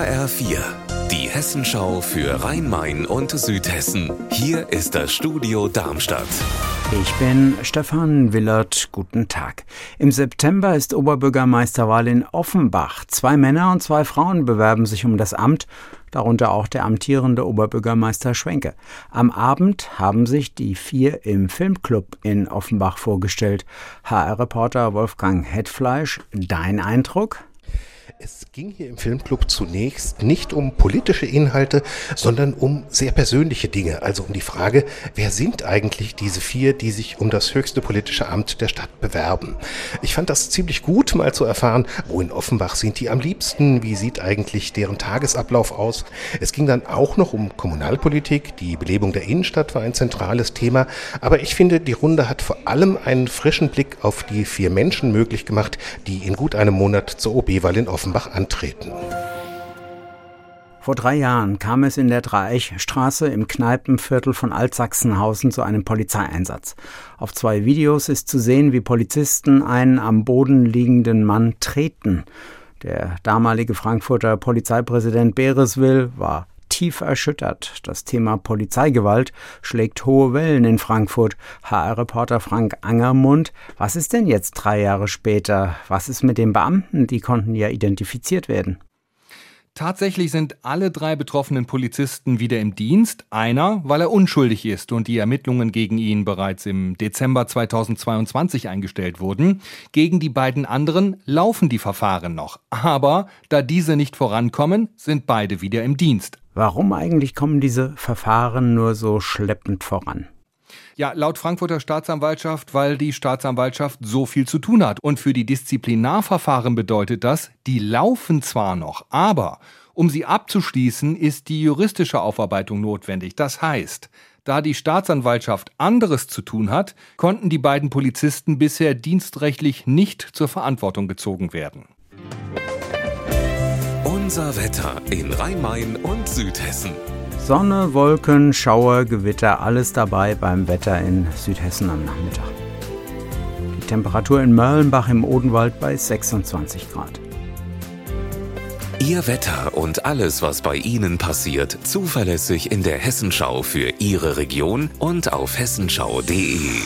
HR4, die Hessenschau für Rhein-Main und Südhessen. Hier ist das Studio Darmstadt. Ich bin Stefan Willert. Guten Tag. Im September ist Oberbürgermeisterwahl in Offenbach. Zwei Männer und zwei Frauen bewerben sich um das Amt, darunter auch der amtierende Oberbürgermeister Schwenke. Am Abend haben sich die vier im Filmclub in Offenbach vorgestellt. HR-Reporter Wolfgang Hetfleisch, dein Eindruck? Es ging hier im Filmclub zunächst nicht um politische Inhalte, sondern um sehr persönliche Dinge, also um die Frage, wer sind eigentlich diese vier, die sich um das höchste politische Amt der Stadt bewerben. Ich fand das ziemlich gut, mal zu erfahren, wo in Offenbach sind die am liebsten, wie sieht eigentlich deren Tagesablauf aus. Es ging dann auch noch um Kommunalpolitik, die Belebung der Innenstadt war ein zentrales Thema, aber ich finde, die Runde hat vor allem einen frischen Blick auf die vier Menschen möglich gemacht, die in gut einem Monat zur OB-Wahl in Offenbach Offenbach antreten. Vor drei Jahren kam es in der Dreiechstraße im Kneipenviertel von Altsachsenhausen zu einem Polizeieinsatz. Auf zwei Videos ist zu sehen, wie Polizisten einen am Boden liegenden Mann treten. Der damalige Frankfurter Polizeipräsident Bereswil war tief erschüttert. Das Thema Polizeigewalt schlägt hohe Wellen in Frankfurt. HR-Reporter Frank Angermund, was ist denn jetzt drei Jahre später? Was ist mit den Beamten? Die konnten ja identifiziert werden. Tatsächlich sind alle drei betroffenen Polizisten wieder im Dienst. Einer, weil er unschuldig ist und die Ermittlungen gegen ihn bereits im Dezember 2022 eingestellt wurden. Gegen die beiden anderen laufen die Verfahren noch. Aber da diese nicht vorankommen, sind beide wieder im Dienst. Warum eigentlich kommen diese Verfahren nur so schleppend voran? Ja, laut Frankfurter Staatsanwaltschaft, weil die Staatsanwaltschaft so viel zu tun hat. Und für die Disziplinarverfahren bedeutet das, die laufen zwar noch, aber um sie abzuschließen, ist die juristische Aufarbeitung notwendig. Das heißt, da die Staatsanwaltschaft anderes zu tun hat, konnten die beiden Polizisten bisher dienstrechtlich nicht zur Verantwortung gezogen werden. Unser Wetter in Rhein-Main und Südhessen. Sonne, Wolken, Schauer, Gewitter, alles dabei beim Wetter in Südhessen am Nachmittag. Die Temperatur in Mörlenbach im Odenwald bei 26 Grad. Ihr Wetter und alles, was bei Ihnen passiert, zuverlässig in der Hessenschau für Ihre Region und auf hessenschau.de.